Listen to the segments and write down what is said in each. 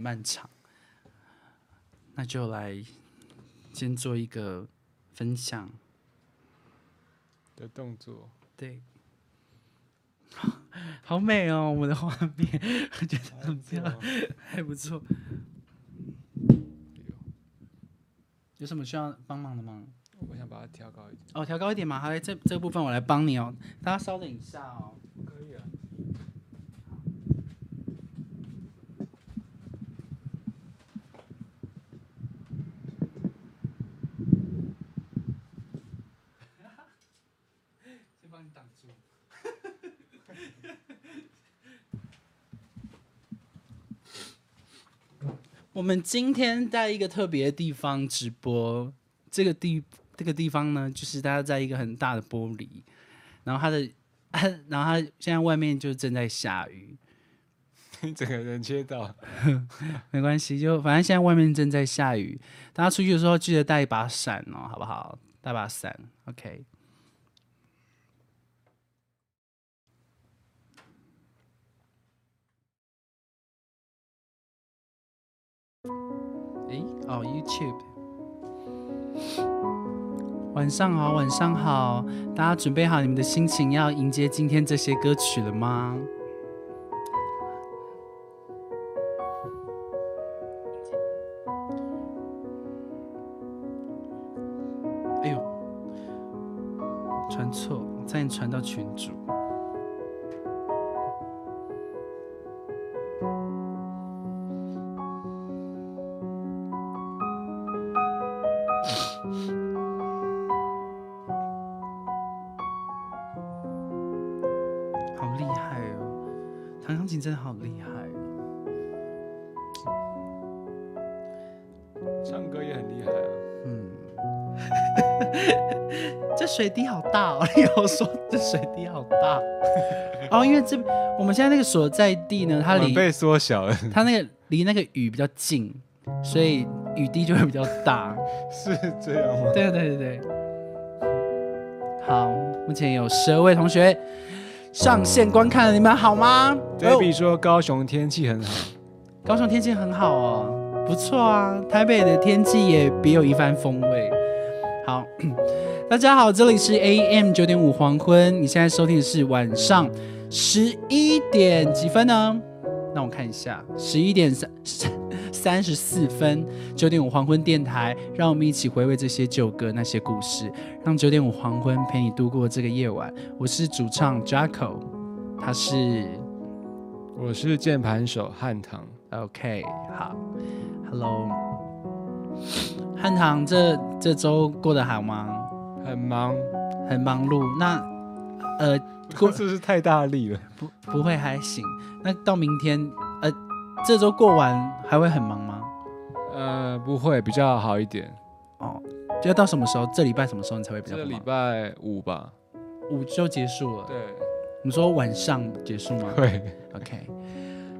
漫长，那就来先做一个分享。的动作，对，好美哦，我们的画面，我 觉得很漂亮，还不错。有什么需要帮忙的吗？我想把它调高一点。哦，调高一点嘛。好嘞，这这个部分我来帮你哦。大家稍等一下哦。可以啊。先帮你挡住。我们今天在一个特别的地方直播，这个地这个地方呢，就是大家在一个很大的玻璃，然后它的，然后它现在外面就正在下雨，你 整个人切到，没关系，就反正现在外面正在下雨，大家出去的时候记得带一把伞哦，好不好？带把伞，OK。哦，YouTube。晚上好，晚上好，大家准备好你们的心情，要迎接今天这些歌曲了吗？哎呦，传错，差点传到群主。水滴好大哦！你有说这水滴好大 哦，因为这我们现在那个所在地呢，它离被缩小了，它那个离那个雨比较近，所以雨滴就会比较大。是这样吗？对对对对。好，目前有十二位同学上线观看，你们好吗？Baby 说高雄天气很好，高雄天气很好哦，不错啊。台北的天气也别有一番风味。好，大家好，这里是 AM 九点五黄昏，你现在收听的是晚上十一点几分呢？让我看一下，十一点三 三十四分，九点五黄昏电台，让我们一起回味这些旧歌那些故事，让九点五黄昏陪你度过这个夜晚。我是主唱 Jacko，他是。我是键盘手汉唐，OK，好，Hello，汉唐这这周过得好吗？很忙，很忙碌。那呃，过 是不是太大力了？不不会还行。那到明天呃，这周过完还会很忙吗？呃，不会，比较好一点。哦，就要到什么时候？这礼拜什么时候你才会比较这礼？拜五吧？五就结束了。对，你说晚上结束吗对。？OK，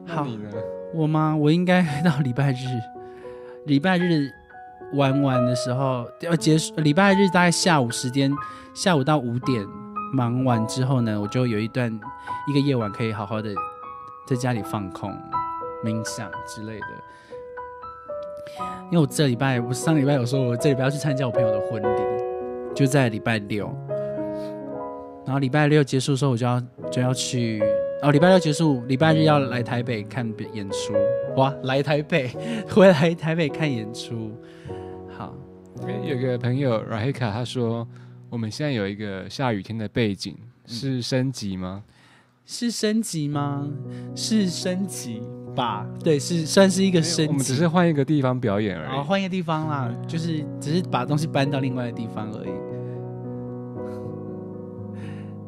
好，你呢？我吗？我应该 到礼拜日，礼拜日玩完的时候要结束，礼拜日大概下午时间，下午到五点忙完之后呢，我就有一段一个夜晚可以好好的在家里放空、冥想之类的。因为我这礼拜，我上礼拜有说，我这礼拜要去参加我朋友的婚礼，就在礼拜六。然后礼拜六结束的时候，我就要就要去哦，礼拜六结束，礼拜日要来台北看演出。哇，来台北，回来台北看演出。好，诶有个朋友 Rahika 他说，我们现在有一个下雨天的背景，是升级吗？是升级吗？是升级吧？对，是算是一个升级。我们只是换一个地方表演而已哦，已。换一个地方啦，就是只是把东西搬到另外的地方而已。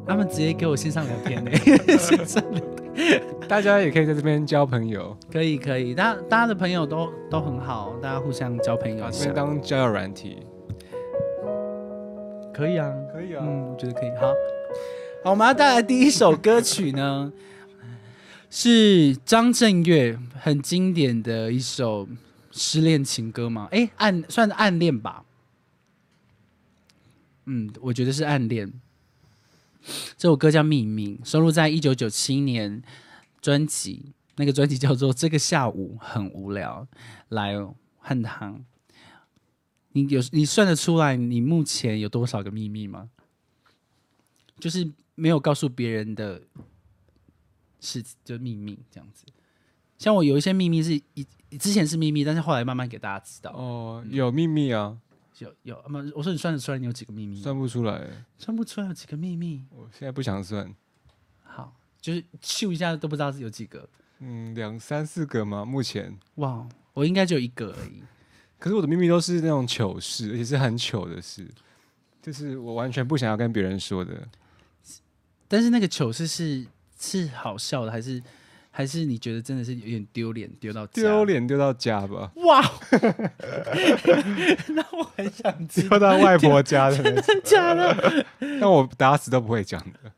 他们直接给我线上聊天呢，线上聊天大家也可以在这边交朋友，可以可以，大家大家的朋友都都很好，大家互相交朋友把一下这边当交友软体。可以啊，可以啊嗯，我觉得可以。好，好，我们要带来第一首歌曲呢，是张震岳很经典的一首失恋情歌嘛？哎，暗算是暗恋吧？嗯，我觉得是暗恋。这首歌叫《秘密》，收录在一九九七年专辑那个专辑叫做《这个下午很无聊》。来，哦汉唐，你有你算得出来你目前有多少个秘密吗？就是没有告诉别人的事，就秘密这样子。像我有一些秘密是以之前是秘密，但是后来慢慢给大家知道。哦，有秘密啊，有有，那么我说你算得出来你有几个秘密？算不出来，算不出来有几个秘密。我现在不想算。好，就是秀一下都不知道是有几个。嗯，两三四个吗？目前。哇，我应该就一个而已。可是我的秘密都是那种糗事，而且是很糗的事，就是我完全不想要跟别人说的。但是那个糗事是是好笑的，还是还是你觉得真的是有点丢脸，丢到丢脸丢到家吧？哇！那我很想丢到外婆家的，真的假的？那我打死都不会讲的，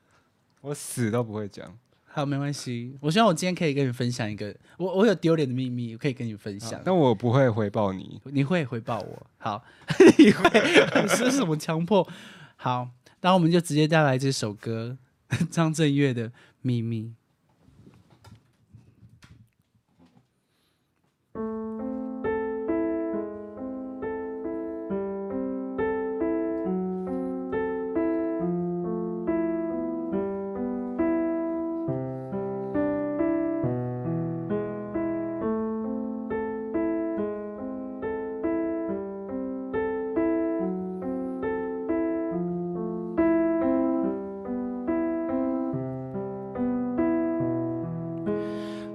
我死都不会讲。好，没关系。我希望我今天可以跟你分享一个，我我有丢脸的秘密，我可以跟你分享。但我不会回报你，你会回报我。好，你会是什么强迫？好，那我们就直接带来这首歌。张震岳的秘密。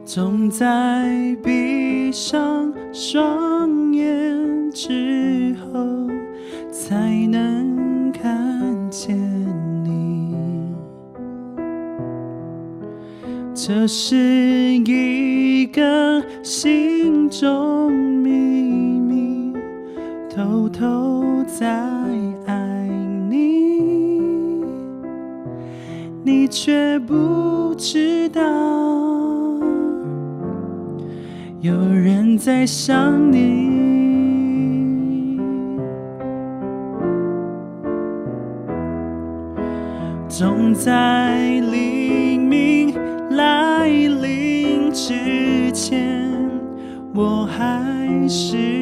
总在闭上双眼之后，才能看见你。这是一个心中秘密，偷偷在爱你，你却不知道。在想你，总在黎明来临之前，我还是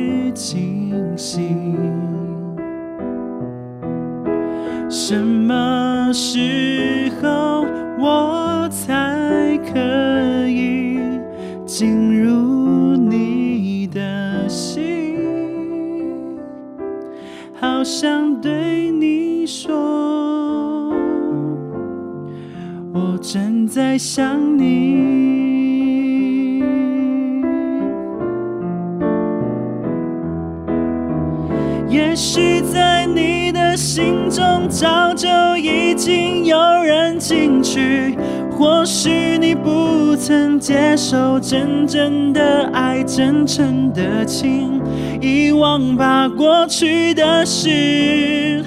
进去。或许你不曾接受真正的爱，真诚的情，遗忘吧过去的事，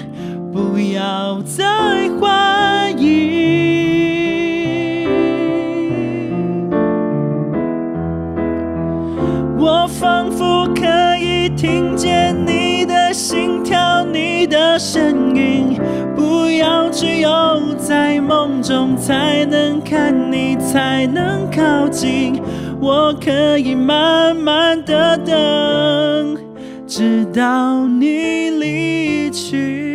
不要再怀疑。我仿佛可以听见你心跳，你的声音。不要只有在梦中才能看你，才能靠近。我可以慢慢的等，直到你离去。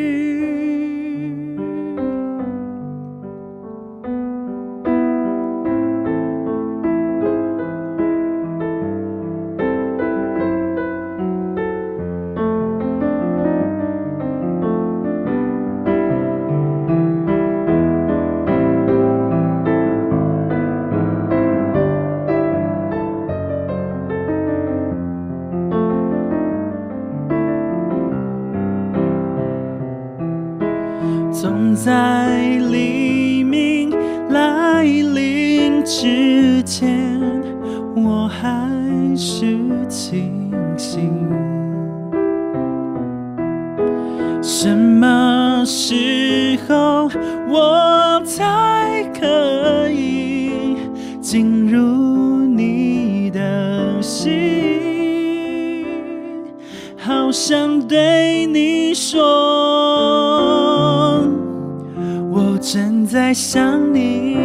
正在想你，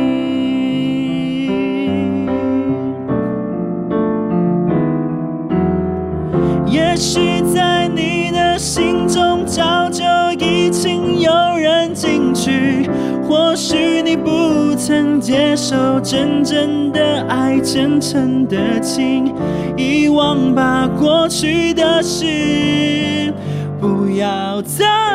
也许在你的心中早就已经有人进去，或许你不曾接受真正的爱，真诚的情，遗忘吧，过去的事，不要再。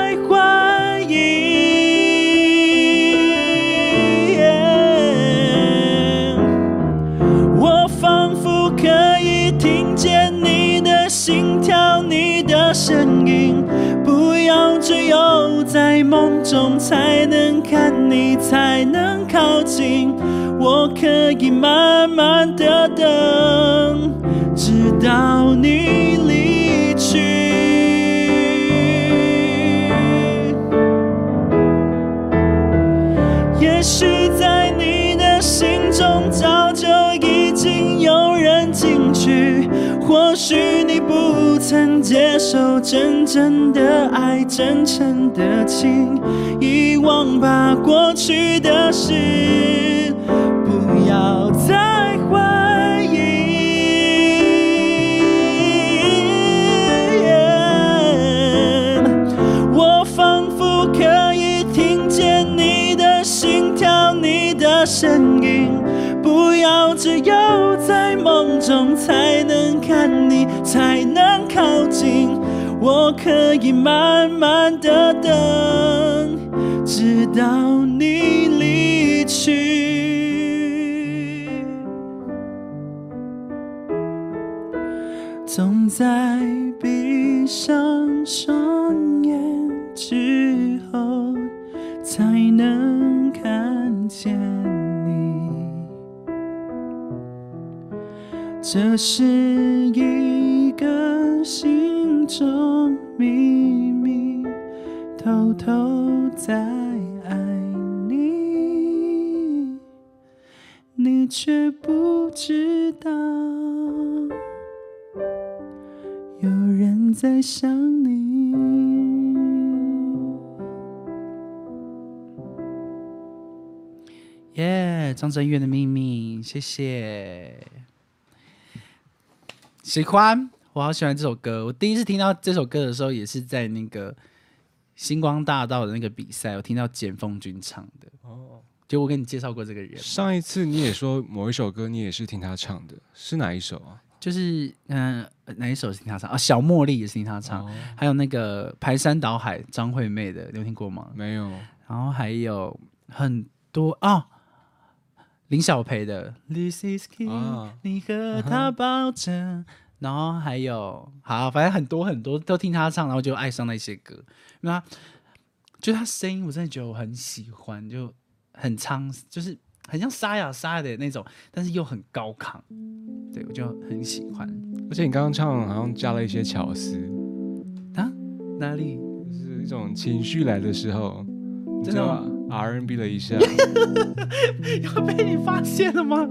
才能看你，才能靠近。我可以慢慢的等，直到你离去。也许在你的心中早就已经有人进去，或许你不曾接受真正的爱，真诚的情，忘吧过去的事，不要再怀疑。我仿佛可以听见你的心跳，你的声音。不要只有在梦中才能看你，才能靠近。我可以慢慢的等，直到你离去。总在闭上双眼之后，才能看见你。这是一个心中秘密，偷偷在你却不知道。有人在想你。耶张震岳的秘密，谢谢。喜欢，我好喜欢这首歌。我第一次听到这首歌的时候，也是在那个星光大道的那个比赛，我听到简凤君唱的。哦，就我跟你介绍过这个人，上一次你也说某一首歌，你也是听他唱的，是哪一首啊？就是嗯、呃哪一首是听他唱啊？小茉莉也是听他唱，哦还有那个排山倒海张惠妹的，你有听过吗？没有，然后还有很多啊，林小培的《This Is King》，、啊你和他抱着，然后还有好，反正很多很多都听他唱，然后就爱上那些歌。那就他声音，我真的觉得我很喜欢，就很苍，就是很像沙哑沙哑的那种，但是又很高亢，对我就很喜欢而且你刚刚唱好像加了一些巧思，啊。哪里？就是一种情绪来的时候，真的吗就 R&B 了一下，要被你发现了吗？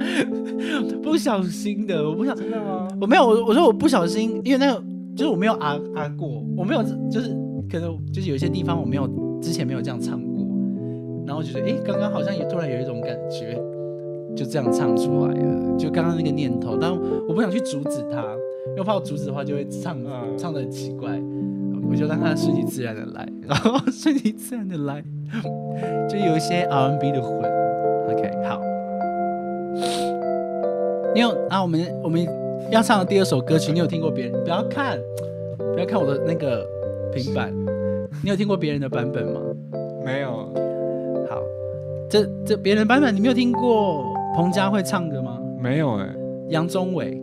不小心的，我不想。真的吗？我没有，我我说我不小心，因为那个就是我没有啊啊过，我没有就是可能就是有些地方我没有之前没有这样唱过，然后我觉得诶，刚刚好像也突然有一种感觉，就这样唱出来了，就刚刚那个念头，但我不想去阻止它，因为怕我阻止的话就会唱、嗯唱的很奇怪，我就让它顺其自然的来，然后顺其自然的来，就有一些 R&B 的混，OK 好。你有啊？我们我们要唱的第二首歌曲，你有听过别人？不要看，不要看我的那个平板，你有听过别人的版本吗？没有，好，这这别人版本你没有听过彭佳慧唱歌吗？没有哎、杨宗纬，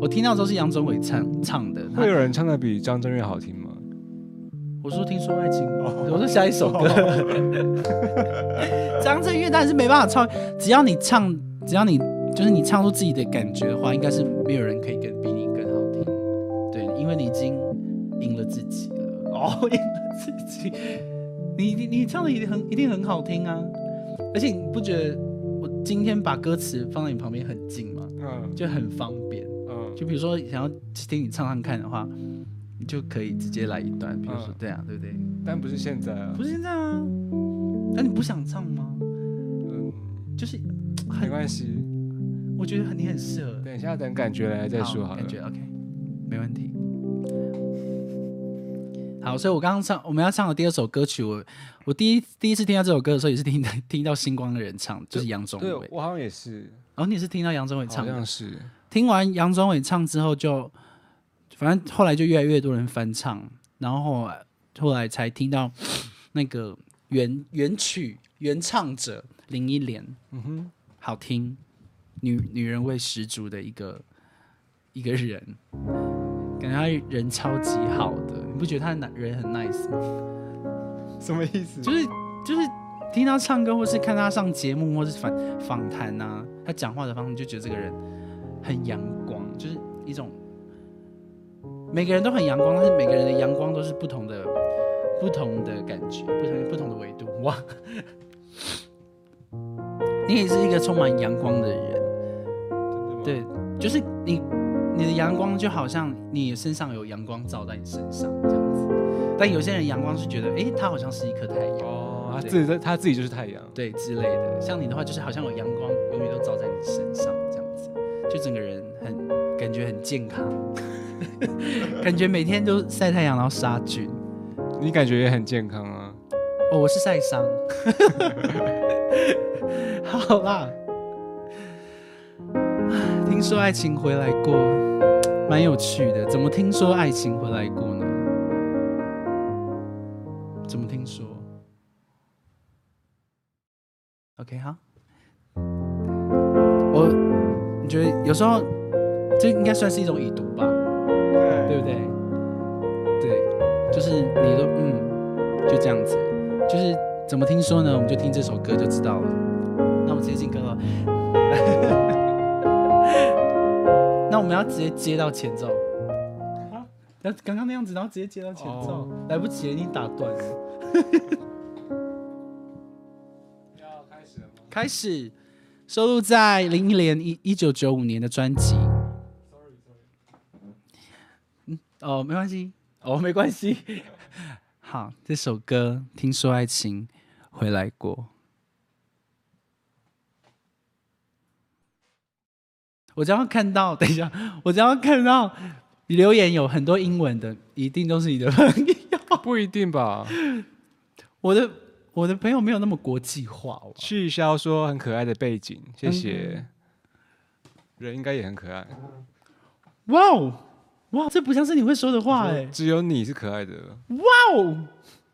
我听到的时候是杨宗纬唱唱的。他会有人唱的比张震岳好听吗？我说听说爱情，我说下一首歌。张震岳当然是没办法唱，只要你唱，只要你就是你唱出自己的感觉的话，应该是没有人可以跟比你更好听。对，因为你已经赢了自己了。哦，赢了自己，你你你唱的一定很一定很好听啊！而且你不觉得我今天把歌词放在你旁边很近吗？嗯就很方便。嗯，就比如说想要听你唱唱看的话，你就可以直接来一段，比如说嗯对啊，对不对？但不是现在啊不，是现在啊，那你不想唱吗？嗯，就是没关系，我觉得你很适合。等一下等感觉来再说好了感。觉 OK，没问题。好，所以我刚刚唱我们要唱的第二首歌曲，我我第一第一次听到这首歌的时候，也是听到听到星光的人唱，就是杨宗对纬。我好像也是，然后你也是听到杨宗纬唱的像，是。听完杨宗纬唱之后就，反正后来就越来越多人翻唱，然后后来后来才听到那个原原曲原唱者林忆莲，嗯哼，好听，女女人味十足的一个一个人，感觉他人超级好的，你不觉得他男人很 nice 吗？什么意思？就是就是听他唱歌，或是看他上节目，或是访访谈啊，他讲话的方式，就觉得这个人很阳光，就是一种每个人都很阳光，但是每个人的阳光都是不同的不同的感觉，不同不同的维度。哇，你也是一个充满阳光的人，真的吗？对，就是你你的阳光就好像你身上有阳光照在你身上这样子，但有些人阳光是觉得，诶，他好像是一颗太阳。哦，他自己在他自己就是太阳。对之类的。像你的话，就是好像有阳光永远都照在你身上，这样子，就整个人很感觉很健康，感觉每天都晒太阳然后杀菌。你感觉也很健康啊。哦，我是晒伤。好啦，听说爱情回来过，蛮有趣的。怎么听说爱情回来过呢？怎么听说？OK，好。我你觉得有时候这应该算是一种已读吧？对对不对？对，就是你说嗯，就这样子，就是怎么听说呢？我们就听这首歌就知道了。那我们直接进歌了。那我们要直接接到前奏。啊，要刚刚那样子，然后直接接到前奏，哦来不及了，你打断了。要开始了吗？开始，收录在林忆莲一一九九五年的专辑。嗯，哦，没关系，哦，没关系。好，这首歌《听说爱情回来过》。我只要看到，等一下，我只要看到留言有很多英文的，一定都是你的朋友。不一定吧。我的我的朋友没有那么国际化哦。去销说很可爱的背景，谢谢。人应该也很可爱，哇哦，哇，这不像是你会说的话哎。只有你是可爱的，哇哦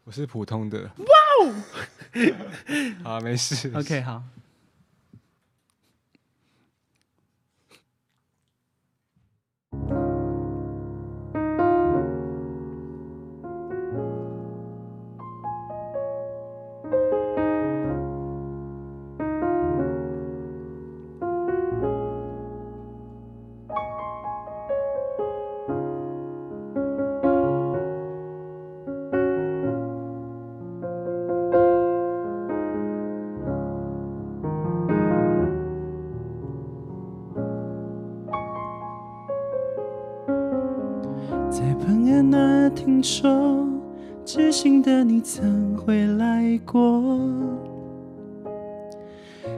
我是普通的。哇哦，好，没事。，OK，好。说，知心的你曾回来过。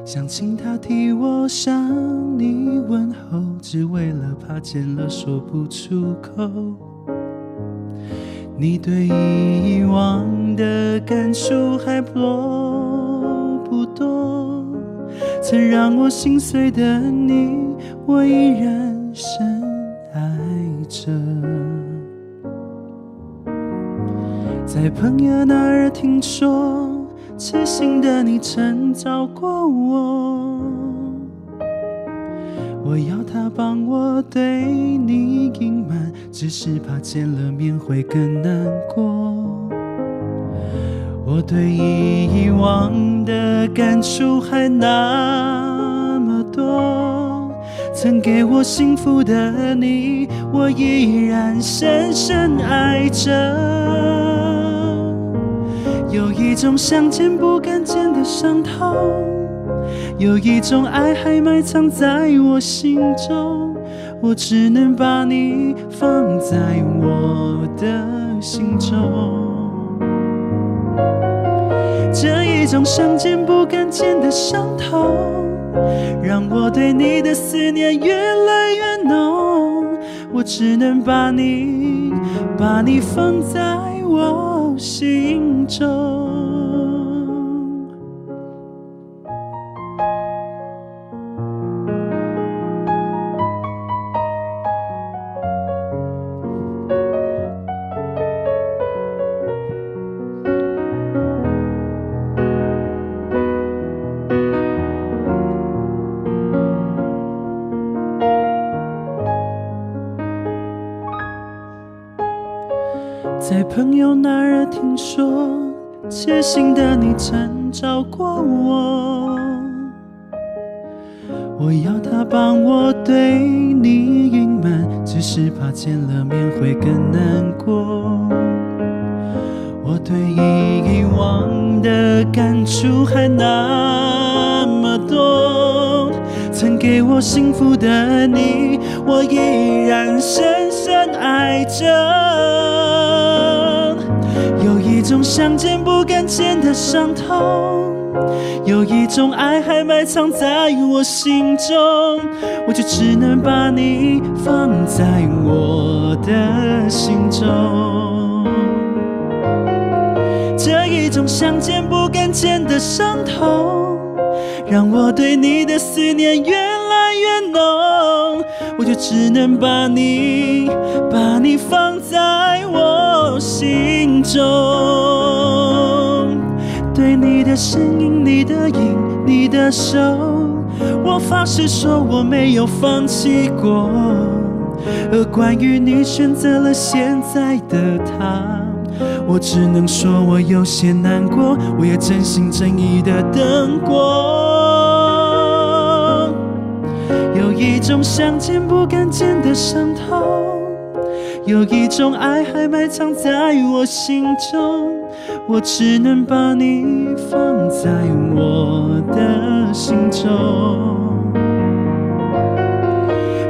想请他替我向你问候，只为了怕见了说不出口。你对以往的感触还多不多？曾让我心碎的你，我依然深爱着。在朋友那儿听说，痴心的你曾找过我，我要他帮我对你隐瞒，只是怕见了面会更难过。我对以往的感触还那么多，曾给我幸福的你，我依然深深爱着。有一种想见不敢见的伤痛，有一种爱还埋藏在我心中，我只能把你放在我的心中。这一种想见不敢见的伤痛，让我对你的思念越来越浓。我只能把你，把你放在我行舟。痴心的你曾找过我。我要他帮我对你隐瞒，只是怕见了面会更难过。我对以往的感触还那么多，曾给我幸福的你，我依然深深爱着。一种想见不敢见的伤痛，有一种爱还埋藏在我心中，我就只能把你放在我的心中。这一种想见不敢见的伤痛，让我对你的思念越越浓，我就只能把你，把你放在我心中。对你的身影、你的影、你的手，我发誓说我没有放弃过。而关于你选择了现在的他。我只能说，我有些难过，我也真心真意的等过。一种想见不敢见的伤痛，有一种爱还埋藏在我心中，我只能把你放在我的心中。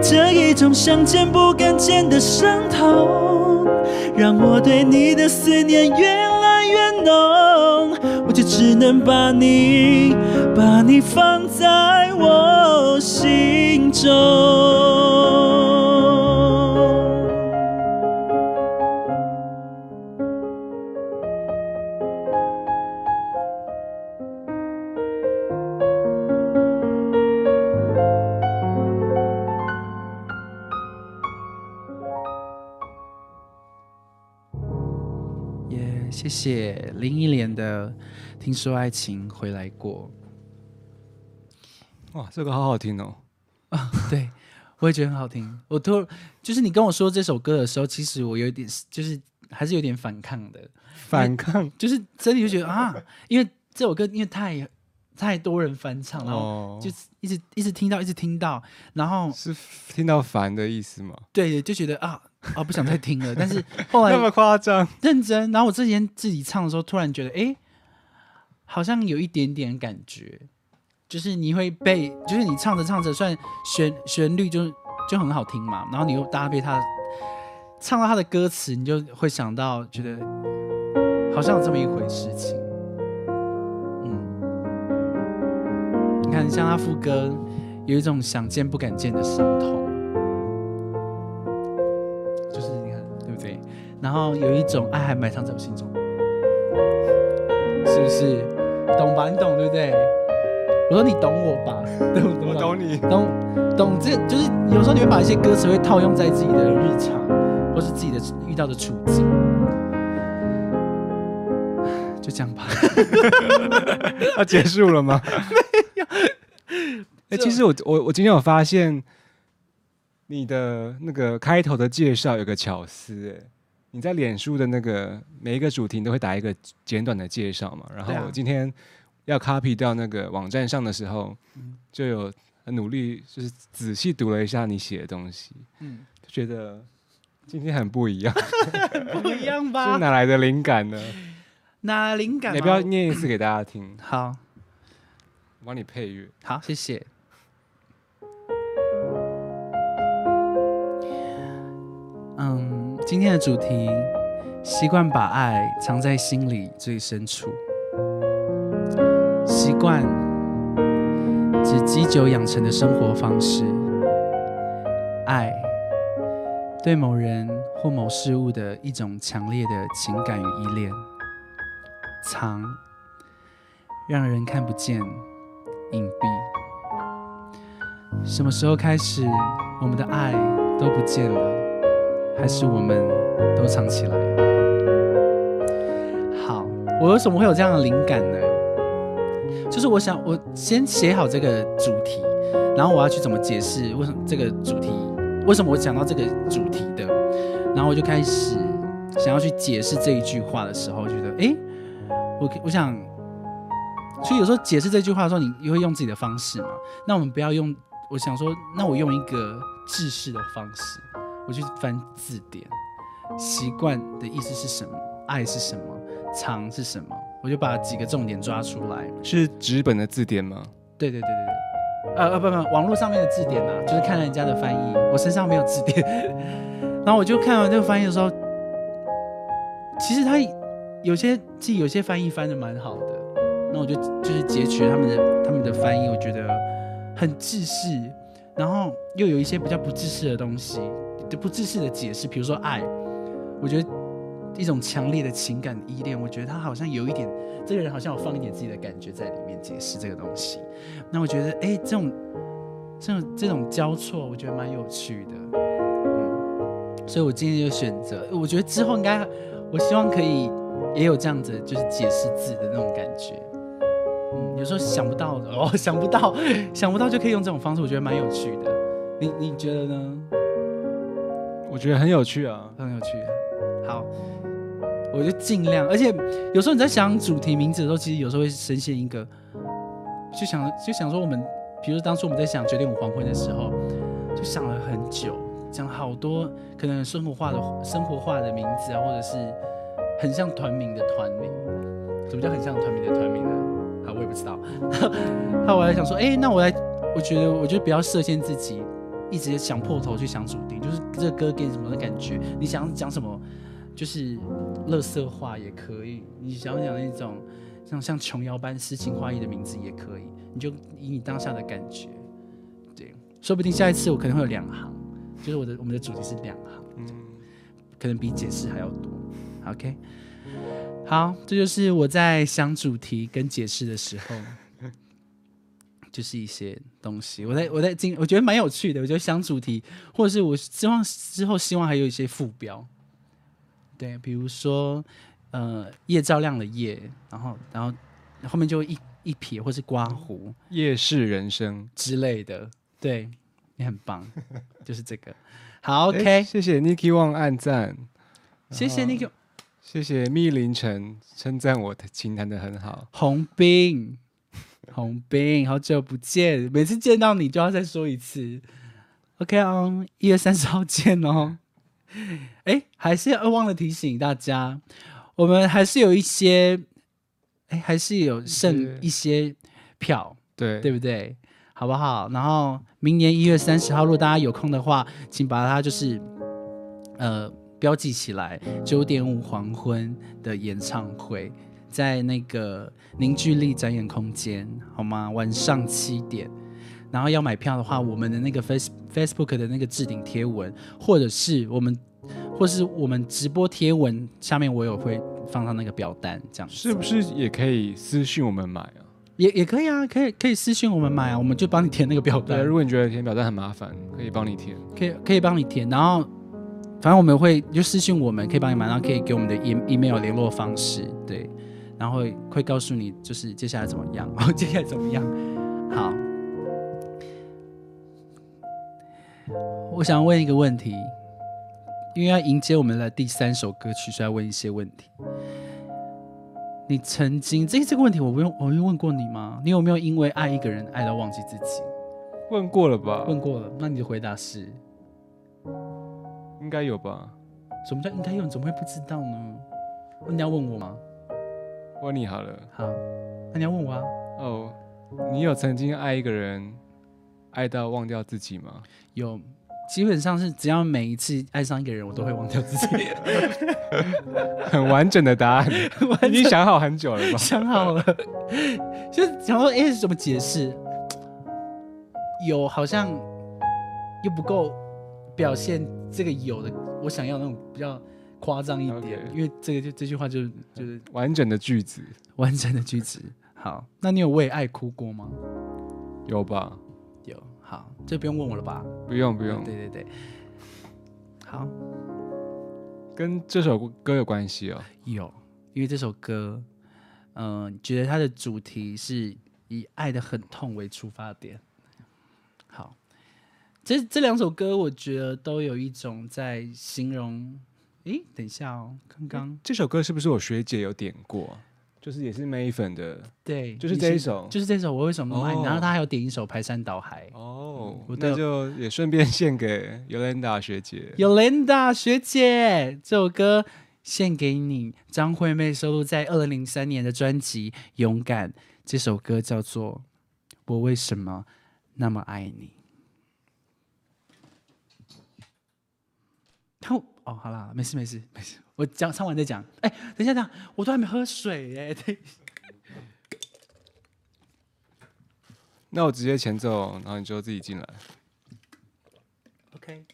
这一种想见不敢见的伤痛，让我对你的思念越来越浓，就只能把你，把你放在我心中。耶谢谢林忆莲的《听说爱情回来过哇，这个好好听哦。》，啊对我也觉得很好听。我突就是你跟我说这首歌的时候，其实我有点就是还是有点反抗的，反抗就是真的就觉得啊，因为这首歌因为太太多人翻唱，然后哦，就一直一直听到，一直听到，然后是听到烦的意思吗？对就觉得啊啊不想再听了。但是后来 那么夸张？认真，然后我之前自己唱的时候，突然觉得哎，诶好像有一点点感觉，就是你会被，就是你唱着唱着，算旋旋律就就很好听嘛，然后你又搭配它，唱到它的歌词，你就会想到，觉得好像有这么一回事情。嗯，你看，像他副歌有一种想见不敢见的伤痛，就是你看对不对？然后有一种爱还埋藏在我心中，不是？懂吧？你懂对不对？我说你懂我吧？对不对？我懂你。懂懂这就是有时候你会把一些歌词会套用在自己的日常，或是自己的遇到的处境，就这样吧。要结束了吗？没有。哎，其实我我我今天有发现你的那个开头的介绍有个巧思，哎，你在脸书的那个每一个主题都会打一个简短的介绍嘛，然后我今天要 copy 到那个网站上的时候，就有很努力就是仔细读了一下你写的东西，嗯，就觉得今天很不一样，不一样 是吧？哪来的灵感呢？哪来灵感吗？你不要念一次给大家听？好我帮你配乐。好，谢谢。嗯，今天的主题，习惯把爱藏在心里最深处。习惯指积久养成的生活方式。爱对某人或某事物的一种强烈的情感与依恋。藏，让人看不见，隐蔽。什么时候开始，我们的爱都不见了，还是我们都藏起来？好，我为什么会有这样的灵感呢？就是我想，我先写好这个主题，然后我要去怎么解释为什么这个主题，为什么我讲到这个主题的，然后我就开始想要去解释这一句话的时候，觉得，诶，我我想，所以有时候解释这句话的时候，你你会用自己的方式嘛？那我们不要用，我想说，那我用一个制式的方式，我去翻字典，习惯的意思是什么？爱是什么？藏是什么？我就把几个重点抓出来。是纸本的字典吗？对对对对对，呃呃不不，网络上面的字典啊，就是看人家的翻译，我身上没有字典。然后我就看完这个翻译的时候，其实他有些其实有些翻译翻的蛮好的，那我就就是截取他们的他们的翻译，我觉得很制式，然后又有一些比较不制式的东西，不制式的解释，比如说爱，我觉得一种强烈的情感依恋，我觉得他好像有一点，这个人好像有放一点自己的感觉在里面解释这个东西。那我觉得，哎，这种这种这种交错，我觉得蛮有趣的。嗯，所以我今天就选择，我觉得之后应该，我希望可以也有这样子，就是解释字的那种感觉。嗯，有时候想不到的哦，想不到，想不到就可以用这种方式，我觉得蛮有趣的。你你觉得呢？我觉得很有趣啊。很有趣。好，我就尽量，而且有时候你在想主题名字的时候，其实有时候会深陷一个，就想就想说我们，比如当初我们在想九点五黄昏的时候，就想了很久，讲好多可能生活化的生活化的名字啊，或者是很像团名的团名。什么叫很像团名的团名呢？啊，我也不知道。那我还想说，哎、那我来，我觉得我觉得不要设限自己，一直想破头去想主题，就是这个歌给你什么的感觉，你想讲什么，就是乐色话也可以，你想讲那种像像琼瑶般诗情画意的名字也可以，你就以你当下的感觉，对，说不定下一次我可能会有两行，就是我的我们的主题是两行，嗯，可能比解释还要多。OK，好，这就是我在想主题跟解释的时候，就是一些东西。我在我在今我觉得蛮有趣的，我觉得想主题，或者是我希望之后希望还有一些副标，对，比如说呃夜照亮了夜，然后然后后面就一一撇或是刮胡夜市人生。之类的，对你很棒，就是这个。好，OK，谢谢 Niki Wang 按赞，谢谢 Niki，。谢谢密林晨称赞我的琴弹的很好。红兵，红兵，好久不见，每次见到你就要再说一次。OK 哦，一月三十号见哦。哎，还是要忘了提醒大家，我们还是有一些，哎，还是有剩一些票，对对不对？好不好？然后明年一月三十号，如果大家有空的话，请把它就是呃标记起来，九点五黄昏的演唱会，在那个凝聚力展演空间，好吗？晚上七点。然后要买票的话，我们的那个 Face Facebook 的那个置顶贴文，或者是我们，或是我们直播贴文下面，我有会放上那个表单，这样是不是也可以私信我们买啊？也也可以啊，可以可以私信我们买啊，我们就帮你填那个表单对，单如。果你觉得填表单很麻烦，可以帮你填。可以可以帮你填，然后反正我们会就私信我们，可以帮你买，然后可以给我们的 e email 联络方式，对，然后会会告诉你就是接下来怎么样，然 后接下来怎么样。好，我想问一个问题，因为要迎接我们的第三首歌曲，所以要问一些问题。你曾经这这个问题我不用我有问过你吗？你有没有因为爱一个人爱到忘记自己？问过了吧？问过了，那你的回答是？应该有吧？什么叫应该有？你怎么会不知道呢？那你要问我吗？问你好了。好，那你要问我啊？哦，你有曾经爱一个人，爱到忘掉自己吗？有，基本上是只要每一次爱上一个人，我都会忘掉自己。很完整的答案，已经想好很久了吧？想好了，就是想说，哎、怎么解释？有好像又不够表现这个有的，我想要那种比较夸张一点因为这个就这句话就就是 完整的句子完整的句子。好，那你有为爱哭过吗？有吧？有。好，这不用问我了吧？不用不用，对对对。好，跟这首歌有关系哦。有，因为这首歌，嗯、觉得它的主题是以爱的很痛为出发点。好，这这两首歌，我觉得都有一种在形容。诶，等一下哦，刚刚这首歌是不是我学姐有点过？就是也是 May 粉的对，就是这一首就是这首。我为什么那么爱你？哦然后他还有点一首《排山倒海》。哦那就也顺便献给 Yolanda 学姐。Yolanda 学姐，这首歌献给你，张惠妹收录在二零零三年的专辑《勇敢》。这首歌叫做《我为什么那么爱你》。他哦，好啦，没事没事没事，我讲唱完再讲。哎，等一下，等一下，我都还没喝水哎。欸，那我直接前奏，然后你就自己进来。OK。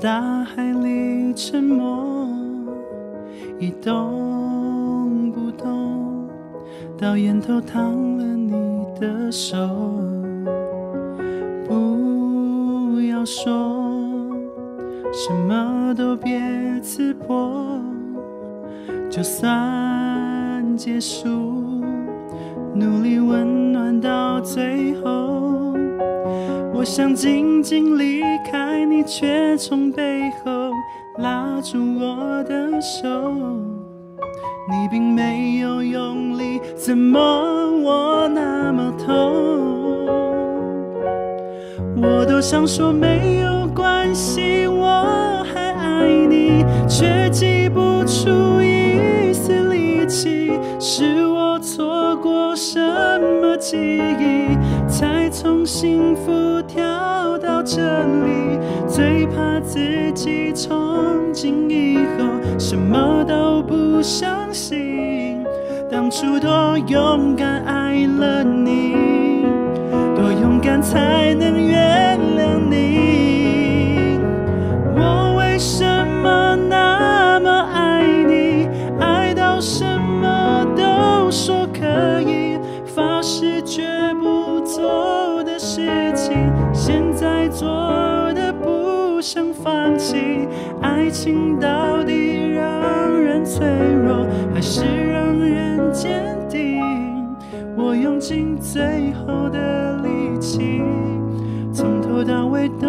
大海里沉没，一动不动，到烟头烫了你的手。不要说，什么都别刺破，就算结束，努力温暖到最后。想紧紧离开你，却从背后拉住我的手。你并没有用力，怎么我那么痛？我都想说没有关系，当初多勇敢爱了你，多勇敢才能原谅你。我为什么那么爱你？爱到什么都说可以，发誓绝不做的事情，现在做的不想放弃。爱情到底让人脆弱，还是让坚定？我用尽最后的力气，从头到尾都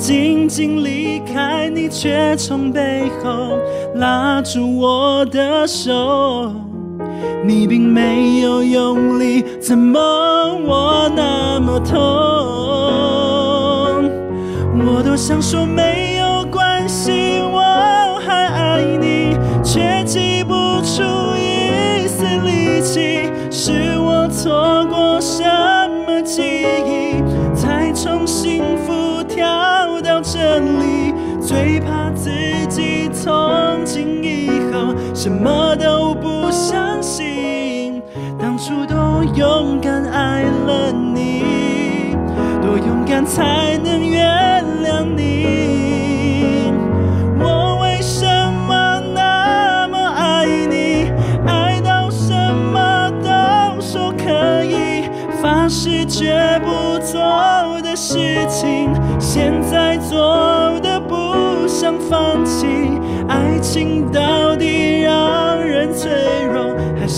静静离开你，却从背后拉住我的手。你并没有用力，怎么我那么痛？我多想说没什么都不相信。当初多勇敢爱了你，多勇敢才能原谅你。我为什么那么爱你？爱到什么都说可以，发誓绝不做的事情，现在做的不想放弃。爱情到底，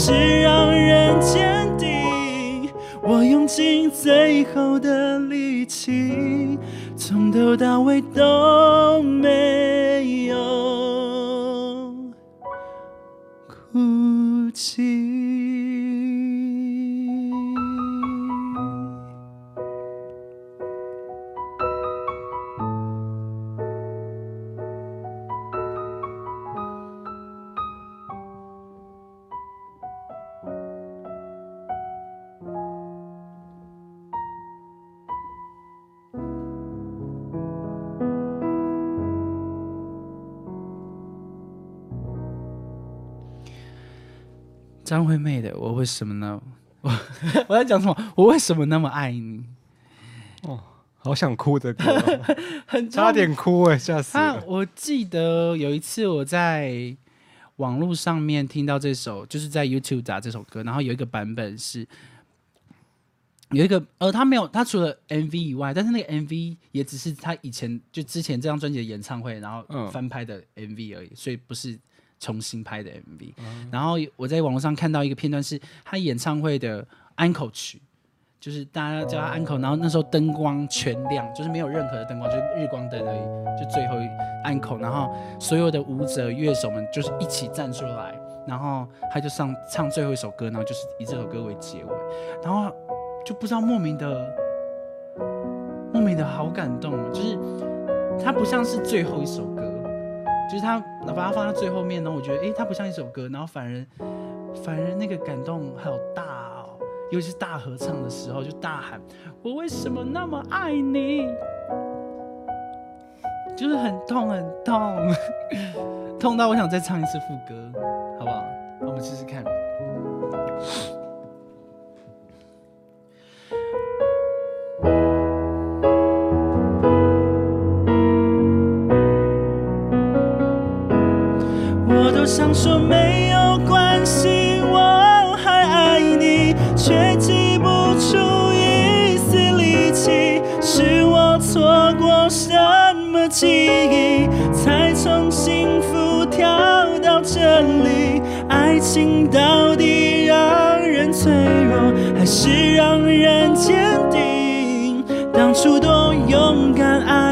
是让人坚定？我用尽最后的力气，从头到尾都没张惠妹的，我为什么呢？我 我在讲什么？我为什么那么爱你？哦好想哭的歌哦，很差点哭哎，吓死啊！了。我记得有一次我在网络上面听到这首，就是在 YouTube 打这首歌，然后有一个版本是有一个呃，他没有，他除了 MV 以外，但是那个 MV 也只是他以前就之前这张专辑的演唱会，然后嗯翻拍的 MV 而已，所以不是重新拍的 MV。然后我在网络上看到一个片段，是他演唱会的安口曲。就是大家叫他安口，然后那时候灯光全亮，就是没有任何的灯光，就是日光灯而已，就最后一安口，然后所有的舞者乐手们就是一起站出来，然后他就上唱最后一首歌，然后就是以这首歌为结尾，然后就不知道莫名的莫名的好感动哦，就是它不像是最后一首歌，就是他把它放在最后面，然后我觉得诶，它不像一首歌，然后反而反而那个感动好大哦，尤其是大合唱的时候，就大喊我为什么那么爱你，就是很痛很痛，痛到我想再唱一次副歌，好不好？我们试试看。想说没有关系，我还爱你，却挤不出一丝力气。是我错过什么记忆，才从幸福跳到这里？爱情到底让人脆弱，还是让人坚定？当初多勇敢爱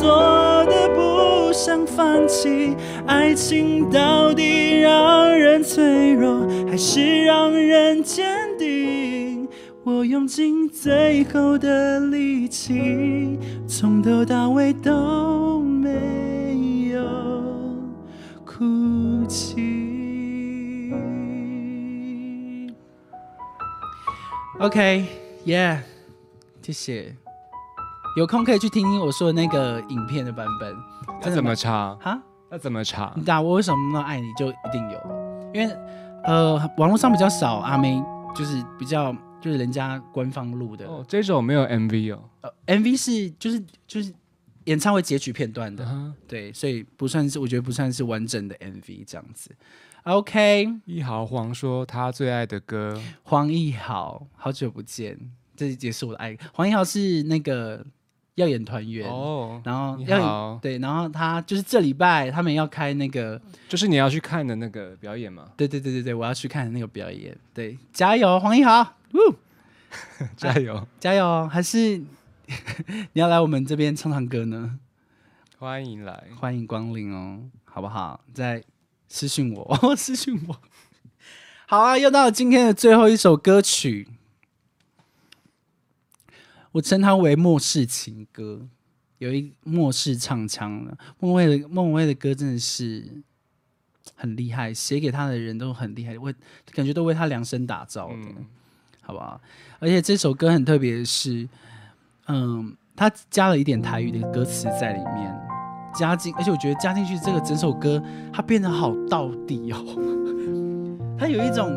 做的不想放弃。爱情到底让人脆弱，还是让人坚定？我用尽最后的力气，从头到尾都没有哭泣。OK，Yeah，、谢谢。有空可以去听听我说的那个影片的版本。那怎么查？哈？那怎么查你？打我为什么那么爱你就一定有了，因为呃网络上比较少阿妹，就是比较就是人家官方录的、哦，这首没有 MV 哦。呃 MV 是就是就是演唱会截取片段的，啊对，所以不算是我觉得不算是完整的 MV 这样子。OK，一豪黄说他最爱的歌，黄义豪，好久不见，这也是我的爱。黄义豪是那个耀眼团员，哦，然后耀眼对，然后他就是这礼拜他们要开那个，就是你要去看的那个表演嘛？对对对对对，我要去看的那个表演，对，加油，黄义豪，呜，加油！加油哦！还是 你要来我们这边唱唱歌呢？欢迎来。欢迎光临哦，好不好？再私讯我，私讯我。好啊，又到了今天的最后一首歌曲。我称它为末世情歌，有一末世唱腔了。孟文蔚的孟文蔚的歌真的是很厉害，写给他的人都很厉害，为感觉都为他量身打造的，嗯好不好？而且这首歌很特别的是，嗯，他加了一点台语的歌词在里面，加进，而且我觉得加进去这个整首歌，它变得好到底哦，它有一种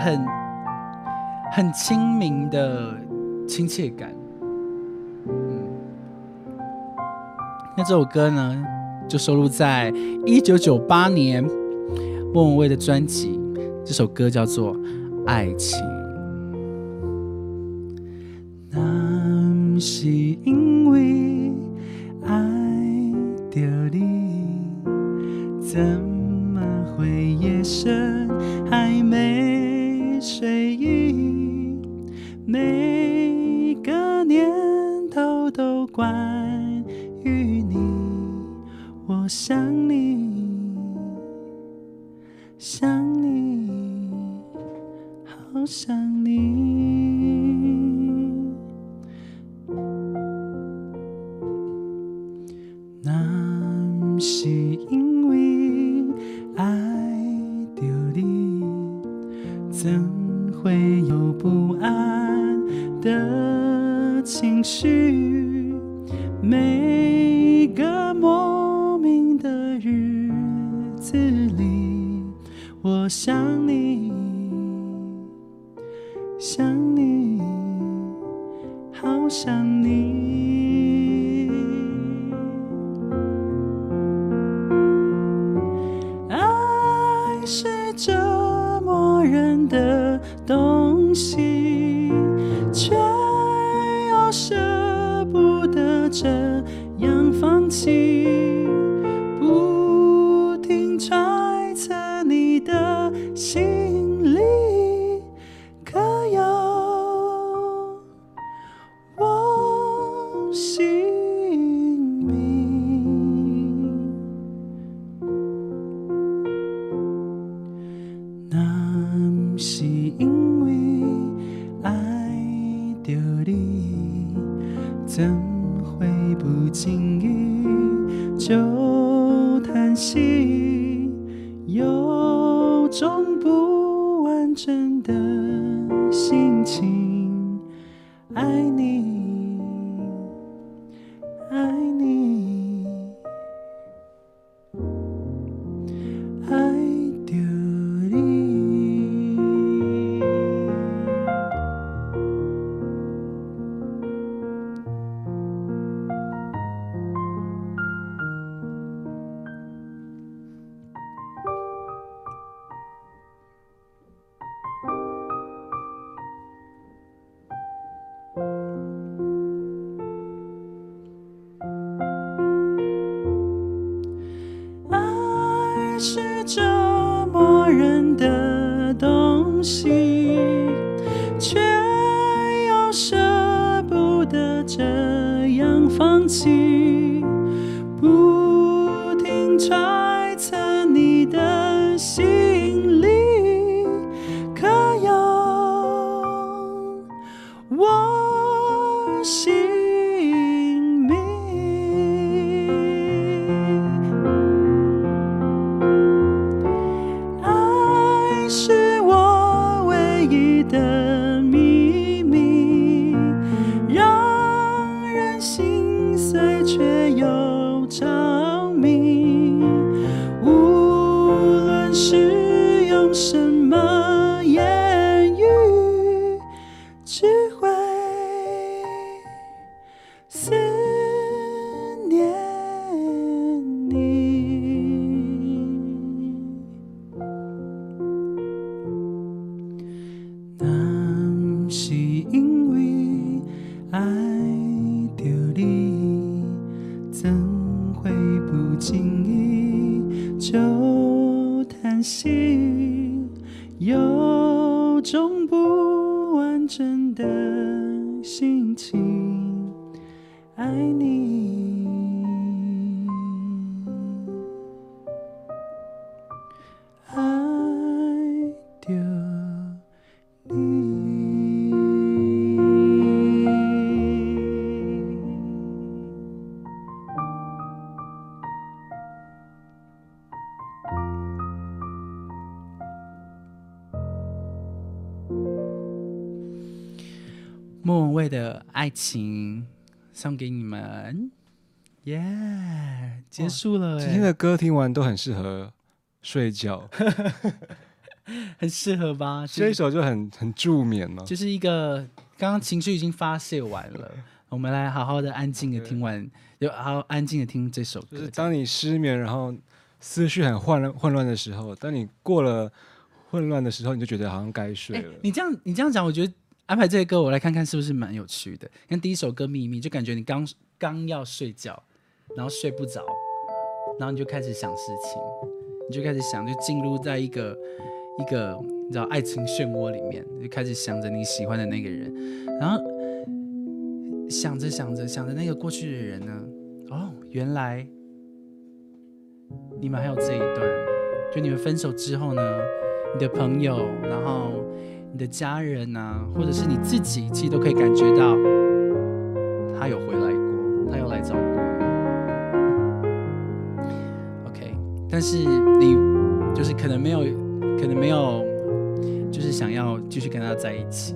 很很亲民的亲切感。那这首歌呢，就收录在一九九八年莫文蔚的专辑，这首歌叫做《爱情》。那是因为爱着你，怎么会夜深还没睡意？每个念头都关于你，我想你，想你，好想情，爱爱情送给你们，耶、结束了、欸，今天的歌听完都很适合睡觉，很适合吧？这一首就很很助眠哦。就是一个刚刚情绪已经发泄完了，我们来好好的安静的听完，就好好安静的听这首歌。就是当你失眠，然后思绪很混乱混乱的时候，当你过了混乱的时候，你就觉得好像该睡哎了。你这样你这样讲，我觉得安排这个歌，我来看看是不是蛮有趣的。像第一首歌《秘密》，就感觉你刚刚要睡觉，然后睡不着，然后你就开始想事情，你就开始想，就进入在一个一个你知道爱情漩涡里面，就开始想着你喜欢的那个人，然后想着想着想着那个过去的人呢，哦，原来你们还有这一段，就你们分手之后呢，你的朋友，然后你的家人啊，或者是你自己，其实都可以感觉到他有回来过，他有来找过。OK，但是你就是可能没有，可能没有，就是想要继续跟他在一起，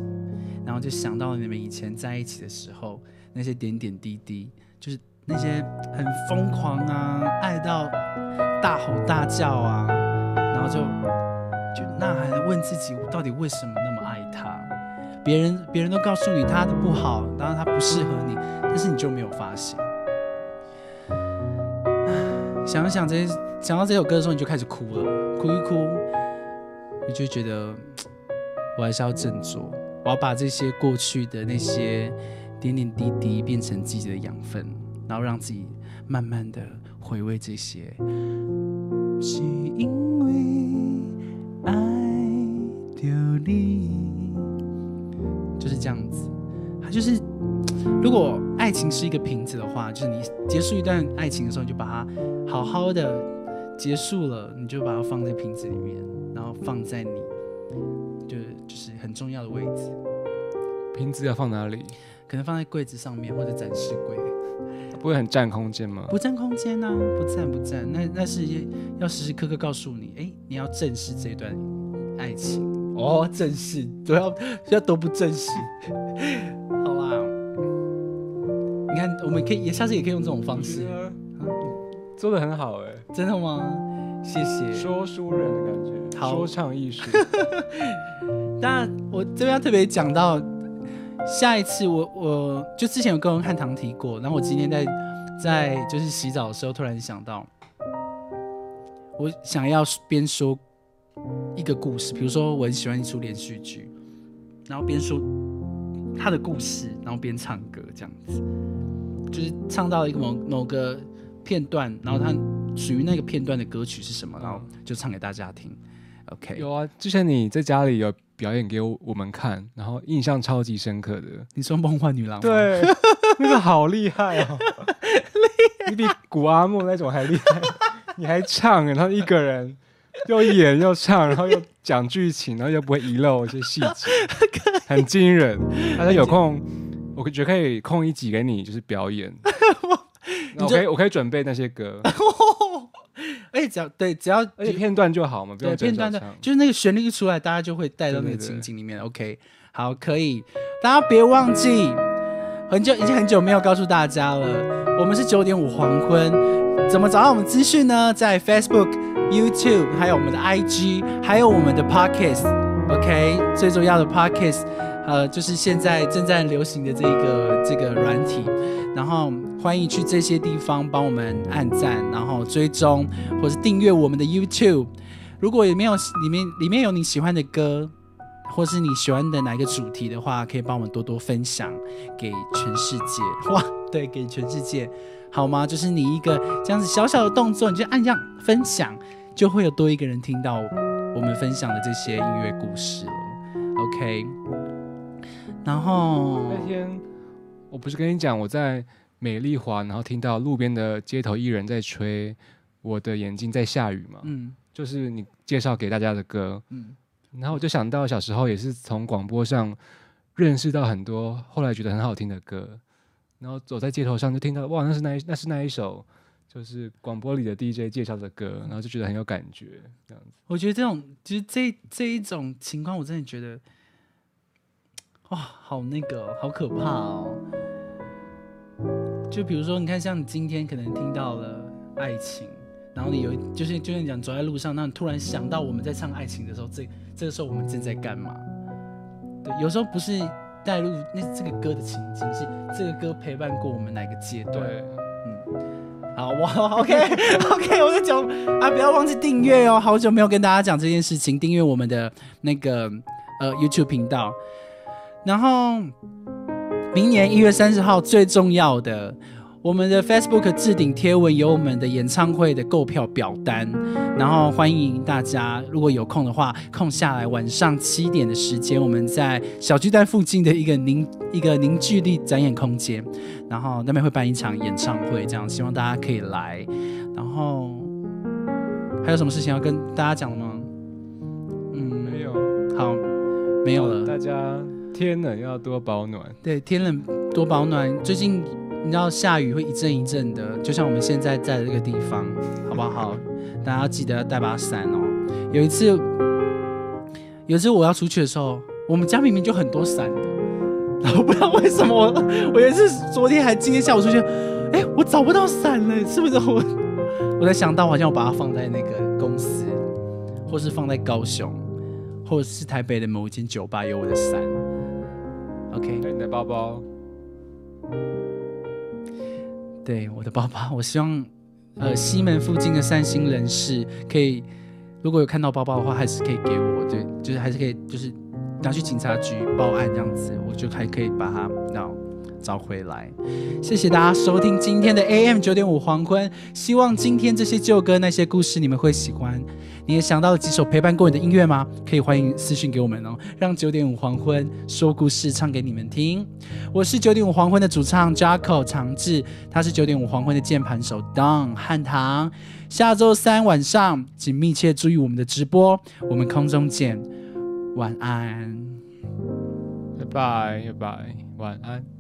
然后就想到了你们以前在一起的时候那些点点滴滴，就是那些很疯狂啊，爱到大吼大叫啊，然后就就呐喊问自己，我到底为什么？别人别人都告诉你他的不好，然他不适合你，但是你就没有发现。想想这些，想到这首歌的时候，你就开始哭了，哭一哭，你就觉得 我还是要振作，我要把这些过去的那些点点滴滴变成自己的养分，然后让自己慢慢的回味这些。是因为爱着你，就是这样子。它就是，如果爱情是一个瓶子的话，就是你结束一段爱情的时候，你就把它好好的结束了，你就把它放在瓶子里面，然后放在你就就是很重要的位置，瓶子要放哪里？可能放在柜子上面或者展示柜。不会很占空间吗？不占空间呐、不占不占，那那是要时时刻刻告诉你，哎，你要正视这段爱情哦，正式，都要要都不正式，好啦，你看，我们可以也下次也可以用这种方式，做的很好哎、真的吗？谢谢。说书人的感觉，好说唱艺术。那，我这边要特别讲到，下一次我我就之前有跟汉唐提过，然后我今天在在就是洗澡的时候突然想到，我想要边说一个故事，比如说我很喜欢一出连续剧，然后边说他的故事，然后边唱歌这样子，就是唱到一个某某个片段，然后他属于那个片段的歌曲是什么，然后就唱给大家听。OK，有啊，之前你在家里有表演给我我们看，然后印象超级深刻的。你说梦幻女郎？对，那个好厉害哦，你比古阿莫那种还厉害，你还唱，然后一个人又演又唱，然后又讲剧情，然后又不会遗漏一些细节，很惊人。大家有空，我觉得可以空一集给你，就是表演。我可以，我可以准备那些歌，而 且、只要对，只要而且片段就好嘛，不对用整片段的首唱，就是那个旋律一出来，大家就会带到那个情景里面。OK，好，可以，大家别忘记，很久已经很久没有告诉大家了，我们是九点五黄昏，怎么找到我们资讯呢？在 Facebook、YouTube，还有我们的 IG，还有我们的 Podcast。OK，最重要的 Podcast，呃，就是现在正在流行的这个这个软体，然后欢迎去这些地方帮我们按赞，然后追踪或是订阅我们的 YouTube。如果里面有里面里面有你喜欢的歌，或是你喜欢的哪一个主题的话，可以帮我们多多分享给全世界。哇，对，给全世界好吗？就是你一个这样子小小的动作，你就按这样分享，就会有多一个人听到我们分享的这些音乐故事了。OK，然后那天我不是跟你讲，我在美丽华，然后听到路边的街头艺人在吹《我的眼睛在下雨》嘛，嗯就是你介绍给大家的歌。嗯，然后我就想到小时候也是从广播上认识到很多后来觉得很好听的歌，然后走在街头上就听到哇，那是那一那是那一首就是广播里的 DJ 介绍的歌，然后就觉得很有感觉，这样子。我觉得这种就是这这一种情况，我真的觉得哇，好那个，好可怕哦。就比如说，你看，像你今天可能听到了爱情，然后你有就是就像你讲走在路上，那你突然想到我们在唱爱情的时候，这这个时候我们正在干嘛？对，有时候不是带入那这个歌的情景，是这个歌陪伴过我们哪个阶段？对，啊，我 OK OK，我在讲啊，不要忘记订阅哦，好久没有跟大家讲这件事情，订阅我们的那个呃 YouTube 频道。然后明年一月三十号最重要的，我们的 Facebook 置顶贴文有我们的演唱会的购票表单，然后欢迎大家如果有空的话，空下来晚上七点的时间，我们在小巨蛋附近的一个凝一个凝聚力展演空间。然后那边会办一场演唱会，这样希望大家可以来。然后还有什么事情要跟大家讲的吗？嗯，没有，好，没有了。大家天冷要多保暖。对，天冷多保暖。最近你知道下雨会一阵一阵的，就像我们现在在的这个地方，好不好？大家要记得要带把伞哦。有一次，有一次我要出去的时候，我们家明明就很多伞的。然后不知道为什么，我有一次昨天还今天下午出去，哎，我找不到伞了，是不是我？我在想到好像我把它放在那个公司，或是放在高雄，或者是台北的某一间酒吧有我的伞。OK，你的包包，对我的包包，我希望呃西门附近的善心人士可以，如果有看到包包的话，还是可以给我，对，就是还是可以，就是。拿去警察局报案，这样子我就还可以把它找找回来。谢谢大家收听今天的 AM 九点五黄昏，希望今天这些旧歌那些故事你们会喜欢。你也想到了几首陪伴过你的音乐吗？可以欢迎私信给我们哦，让九点五黄昏说故事唱给你们听。我是九点五黄昏的主唱 Jaco 长志，他是九点五黄昏的键盘手 Don 汉唐。下周三晚上，请密切注意我们的直播，我们空中见。晚安，拜拜，拜拜，晚安。